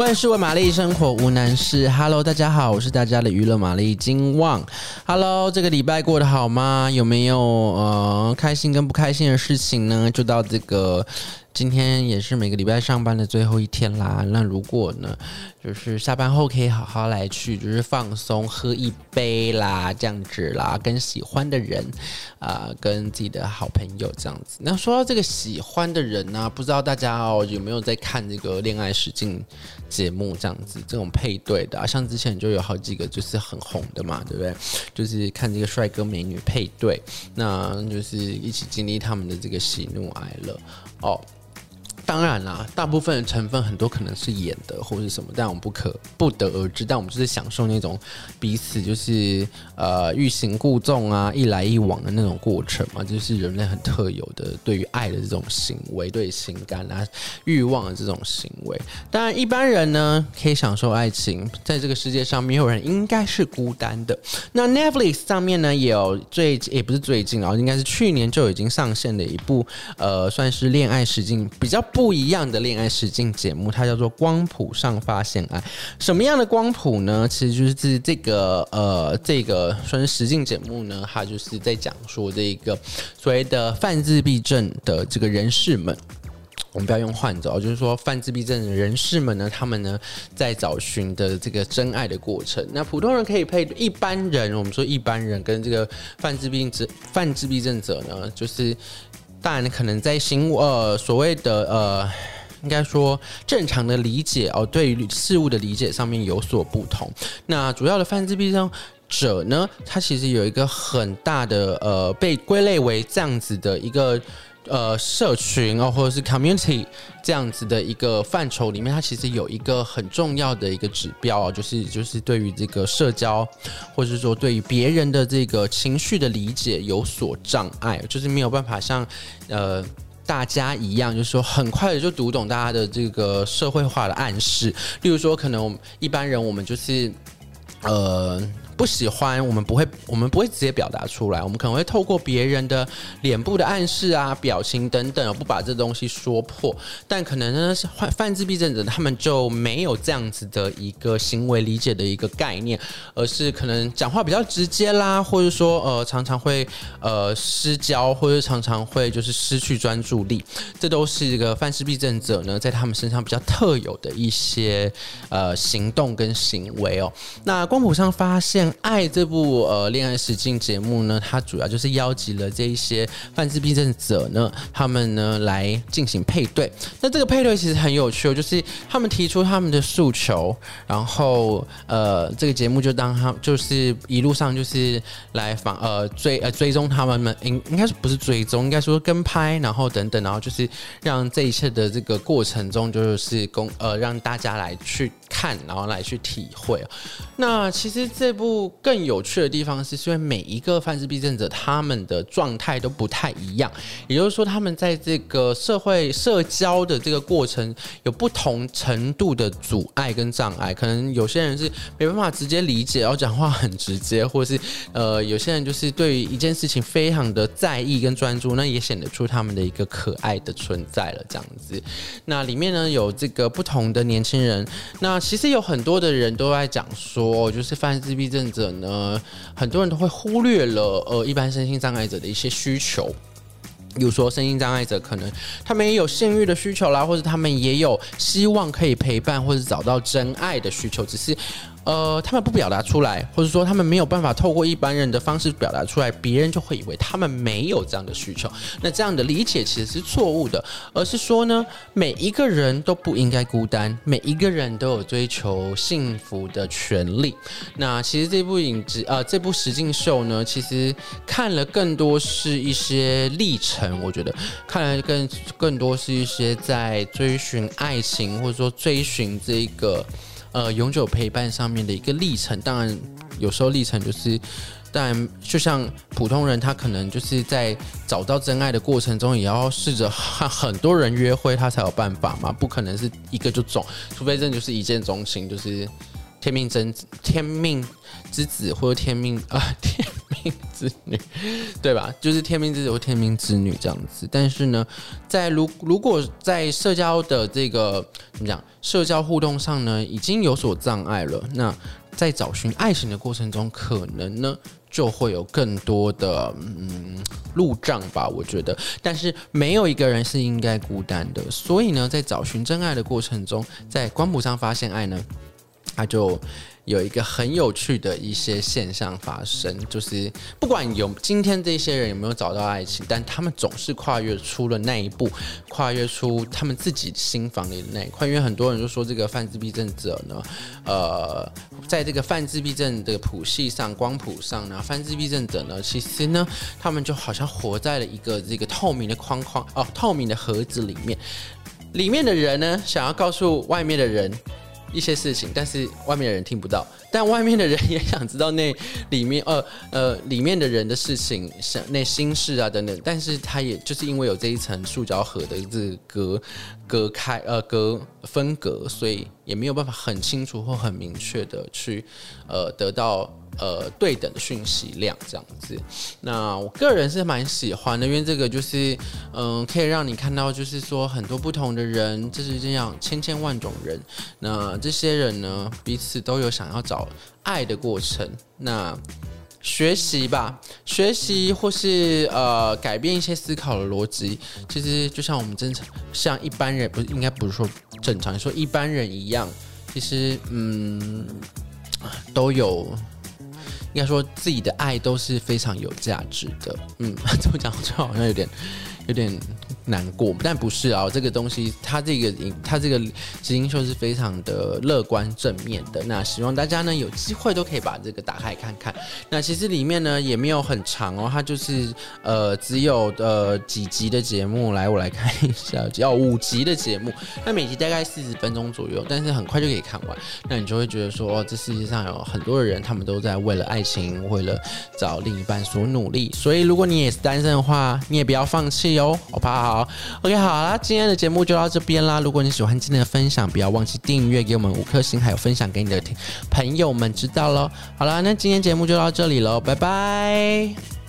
万事问玛丽，生活无难事。Hello，大家好，我是大家的娱乐玛丽金旺。Hello，这个礼拜过得好吗？有没有呃开心跟不开心的事情呢？就到这个。今天也是每个礼拜上班的最后一天啦。那如果呢，就是下班后可以好好来去，就是放松，喝一杯啦，这样子啦，跟喜欢的人啊、跟自己的好朋友这样子。那说到这个喜欢的人呢、不知道大家哦有没有在看这个恋爱实境节目这样子，这种配对的啊，像之前就有好几个就是很红的嘛，对不对？就是看这个帅哥美女配对，那就是一起经历他们的这个喜怒哀乐哦。当然啦，大部分的成分很多可能是演的或是什么，但我们不可不得而知。但我们就是享受那种彼此就是呃欲擒故纵啊，一来一往的那种过程嘛，就是人类很特有的对于爱的这种行为，对情感啊欲望的这种行为。当然，一般人呢可以享受爱情，在这个世界上没有人应该是孤单的。那 Netflix 上面呢也有最也不是最近啊，应该是去年就已经上线的一部呃算是恋爱实境比较。不一样的恋爱实境节目，它叫做《光谱上发现爱》。什么样的光谱呢？其实就是这个呃，这个算是实境节目呢，它就是在讲说这个所谓的泛自闭症的这个人士们。我们不要用患者，就是说泛自闭症的人士们呢，他们呢在找寻的这个真爱的过程。那普通人可以配一般人，我们说一般人跟这个泛自闭症泛自闭症者呢，就是。当然，可能在行呃所谓的呃，应该说正常的理解哦，对于事物的理解上面有所不同。那主要的犯自闭症者呢，他其实有一个很大的呃，被归类为这样子的一个。呃，社群哦，或者是 community 这样子的一个范畴里面，它其实有一个很重要的一个指标啊，就是就是对于这个社交，或者是说对于别人的这个情绪的理解有所障碍，就是没有办法像呃大家一样，就是说很快的就读懂大家的这个社会化的暗示。例如说，可能我们一般人我们就是呃。不喜欢，我们不会，我们不会直接表达出来，我们可能会透过别人的脸部的暗示啊、表情等等，不把这东西说破。但可能呢，是泛自闭症者，他们就没有这样子的一个行为理解的一个概念，而是可能讲话比较直接啦，或者说呃常常会呃失焦，或者常常会就是失去专注力，这都是一个泛自闭症者呢在他们身上比较特有的一些呃行动跟行为哦。那光谱上发现。爱这部呃恋爱实境节目呢，它主要就是邀集了这一些泛自闭症者呢，他们呢来进行配对。那这个配对其实很有趣，就是他们提出他们的诉求，然后呃这个节目就当他就是一路上就是来访呃追呃追踪他们们应应该是不是追踪，应该说跟拍，然后等等，然后就是让这一切的这个过程中就是公呃让大家来去看，然后来去体会。那其实这部。更有趣的地方是，因为每一个泛自闭症者他们的状态都不太一样，也就是说，他们在这个社会社交的这个过程有不同程度的阻碍跟障碍。可能有些人是没办法直接理解，然后讲话很直接，或者是呃，有些人就是对于一件事情非常的在意跟专注，那也显得出他们的一个可爱的存在了。这样子，那里面呢有这个不同的年轻人，那其实有很多的人都在讲说，就是泛自闭症者。呢，很多人都会忽略了呃，一般身心障碍者的一些需求，比如说身心障碍者可能他们也有性欲的需求啦，或者他们也有希望可以陪伴或者找到真爱的需求，只是。呃，他们不表达出来，或者说他们没有办法透过一般人的方式表达出来，别人就会以为他们没有这样的需求。那这样的理解其实是错误的，而是说呢，每一个人都不应该孤单，每一个人都有追求幸福的权利。那其实这部影集，呃，这部实境秀呢，其实看了更多是一些历程，我觉得看了更更多是一些在追寻爱情，或者说追寻这个。呃，永久陪伴上面的一个历程，当然有时候历程就是，当然就像普通人，他可能就是在找到真爱的过程中，也要试着和很多人约会，他才有办法嘛，不可能是一个就中，除非真的就是一见钟情，就是天命真天命之子或者天命啊天命之女，对吧？就是天命之子或天命之女这样子。但是呢，在如如果在社交的这个怎么讲，社交互动上呢，已经有所障碍了，那在找寻爱情的过程中，可能呢就会有更多的嗯路障吧。我觉得，但是没有一个人是应该孤单的。所以呢，在找寻真爱的过程中，在光谱上发现爱呢，他就有一个很有趣的一些现象发生，就是不管有今天这些人有没有找到爱情，但他们总是跨越出了那一步，跨越出他们自己心房里的那一块。因为很多人就说这个泛自闭症者呢，呃，在这个泛自闭症的谱系上、光谱上呢，泛自闭症者呢，其实呢，他们就好像活在了一个这个透明的框框哦，透明的盒子里面，里面的人呢，想要告诉外面的人。一些事情，但是外面的人听不到，但外面的人也想知道那里面呃呃里面的人的事情，想那心事啊等等，但是他也就是因为有这一层塑胶盒的这个隔开呃隔分隔，所以也没有办法很清楚或很明确的去呃得到。呃，对等的讯息量这样子，那我个人是蛮喜欢的，因为这个就是，嗯、可以让你看到，就是说很多不同的人，就是这样千千万种人，那这些人呢，彼此都有想要找爱的过程。那学习吧，学习或是呃改变一些思考的逻辑，其实就像我们正常，像一般人不是应该不是说正常说一般人一样，其实嗯都有。应该说自己的爱都是非常有价值的，嗯，怎么讲？就好像有点有点难过，但不是啊。这个东西，它这个它这个实境秀是非常的乐观正面的。那希望大家呢有机会都可以把这个打开看看。那其实里面呢也没有很长哦，它就是呃只有呃几集的节目。来，我来看一下，只要五集的节目，那每集大概四十分钟左右，但是很快就可以看完。那你就会觉得说，哦，这世界上有很多的人，他们都在为了爱。情为了找另一半所努力，所以如果你也是单身的话，你也不要放弃哦，好不好？OK，好啦，今天的节目就到这边啦。如果你喜欢今天的分享，不要忘记订阅，给我们五颗星，还有分享给你的朋友们知道喽。好啦，那今天节目就到这里喽，拜拜。